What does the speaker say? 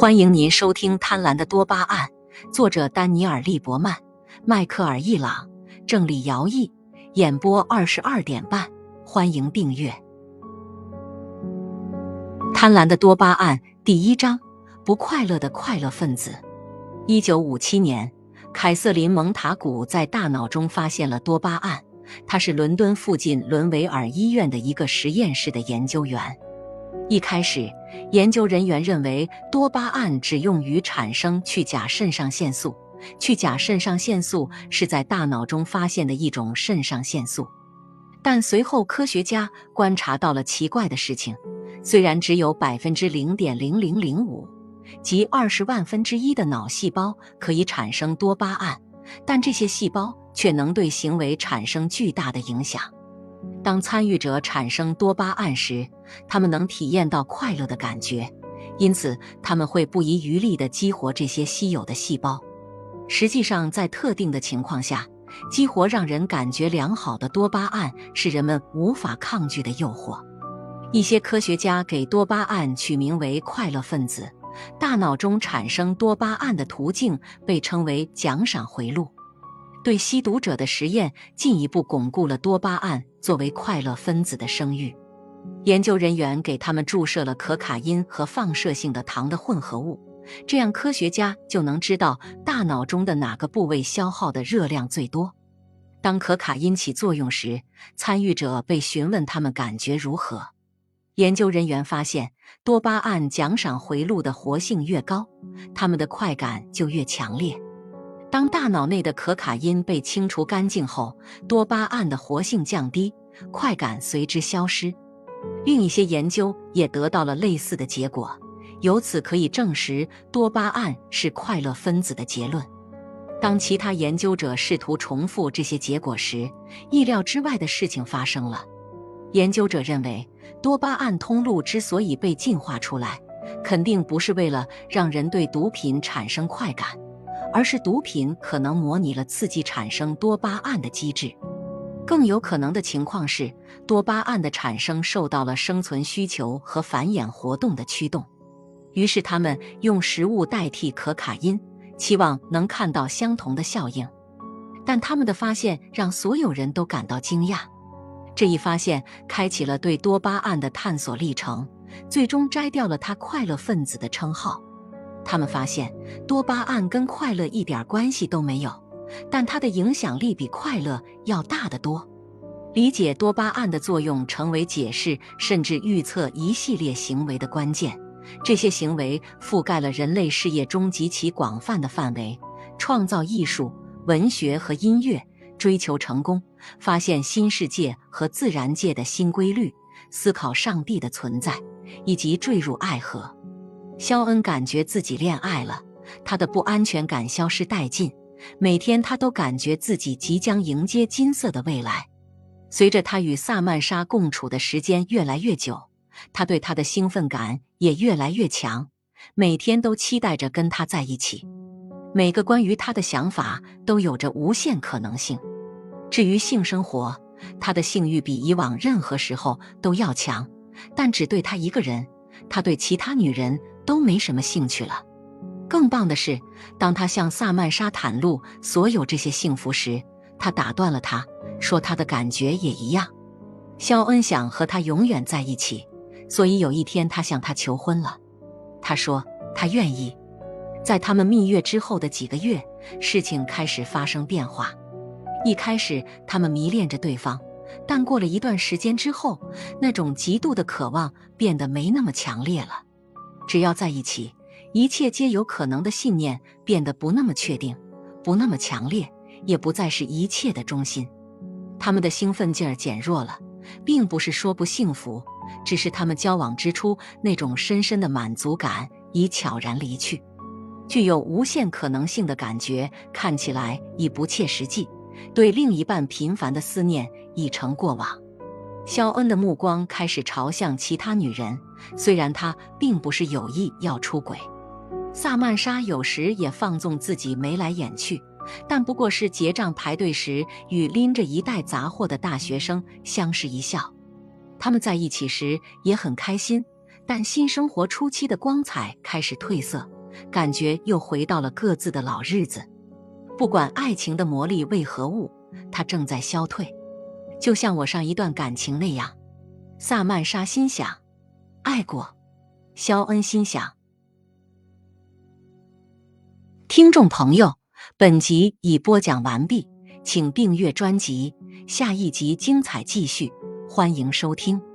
欢迎您收听《贪婪的多巴胺》，作者丹尼尔·利伯曼、迈克尔·易朗，郑理尧译，演播二十二点半。欢迎订阅《贪婪的多巴胺》第一章：不快乐的快乐分子。一九五七年，凯瑟琳·蒙塔古在大脑中发现了多巴胺。他是伦敦附近伦维尔医院的一个实验室的研究员。一开始，研究人员认为多巴胺只用于产生去甲肾上腺素。去甲肾上腺素是在大脑中发现的一种肾上腺素。但随后科学家观察到了奇怪的事情：虽然只有百分之零点零零零五，即二十万分之一的脑细胞可以产生多巴胺，但这些细胞却能对行为产生巨大的影响。当参与者产生多巴胺时，他们能体验到快乐的感觉，因此他们会不遗余力地激活这些稀有的细胞。实际上，在特定的情况下，激活让人感觉良好的多巴胺是人们无法抗拒的诱惑。一些科学家给多巴胺取名为“快乐分子”。大脑中产生多巴胺的途径被称为奖赏回路。对吸毒者的实验进一步巩固了多巴胺作为快乐分子的声誉。研究人员给他们注射了可卡因和放射性的糖的混合物，这样科学家就能知道大脑中的哪个部位消耗的热量最多。当可卡因起作用时，参与者被询问他们感觉如何。研究人员发现，多巴胺奖赏回路的活性越高，他们的快感就越强烈。当大脑内的可卡因被清除干净后，多巴胺的活性降低，快感随之消失。另一些研究也得到了类似的结果，由此可以证实多巴胺是快乐分子的结论。当其他研究者试图重复这些结果时，意料之外的事情发生了。研究者认为，多巴胺通路之所以被进化出来，肯定不是为了让人对毒品产生快感，而是毒品可能模拟了刺激产生多巴胺的机制。更有可能的情况是，多巴胺的产生受到了生存需求和繁衍活动的驱动，于是他们用食物代替可卡因，期望能看到相同的效应。但他们的发现让所有人都感到惊讶。这一发现开启了对多巴胺的探索历程，最终摘掉了它“快乐分子”的称号。他们发现多巴胺跟快乐一点关系都没有。但它的影响力比快乐要大得多。理解多巴胺的作用，成为解释甚至预测一系列行为的关键。这些行为覆盖了人类事业中极其广泛的范围：创造艺术、文学和音乐，追求成功，发现新世界和自然界的新规律，思考上帝的存在，以及坠入爱河。肖恩感觉自己恋爱了，他的不安全感消失殆尽。每天，他都感觉自己即将迎接金色的未来。随着他与萨曼莎共处的时间越来越久，他对她的兴奋感也越来越强。每天都期待着跟她在一起。每个关于他的想法都有着无限可能性。至于性生活，他的性欲比以往任何时候都要强，但只对他一个人。他对其他女人都没什么兴趣了。更棒的是，当他向萨曼莎袒露所有这些幸福时，他打断了他，说他的感觉也一样。肖恩想和他永远在一起，所以有一天他向他求婚了。他说他愿意。在他们蜜月之后的几个月，事情开始发生变化。一开始，他们迷恋着对方，但过了一段时间之后，那种极度的渴望变得没那么强烈了。只要在一起。一切皆有可能的信念变得不那么确定，不那么强烈，也不再是一切的中心。他们的兴奋劲儿减弱了，并不是说不幸福，只是他们交往之初那种深深的满足感已悄然离去。具有无限可能性的感觉看起来已不切实际，对另一半频繁的思念已成过往。肖恩的目光开始朝向其他女人，虽然他并不是有意要出轨。萨曼莎有时也放纵自己眉来眼去，但不过是结账排队时与拎着一袋杂货的大学生相视一笑。他们在一起时也很开心，但新生活初期的光彩开始褪色，感觉又回到了各自的老日子。不管爱情的魔力为何物，它正在消退，就像我上一段感情那样。萨曼莎心想：爱过。肖恩心想。听众朋友，本集已播讲完毕，请订阅专辑，下一集精彩继续，欢迎收听。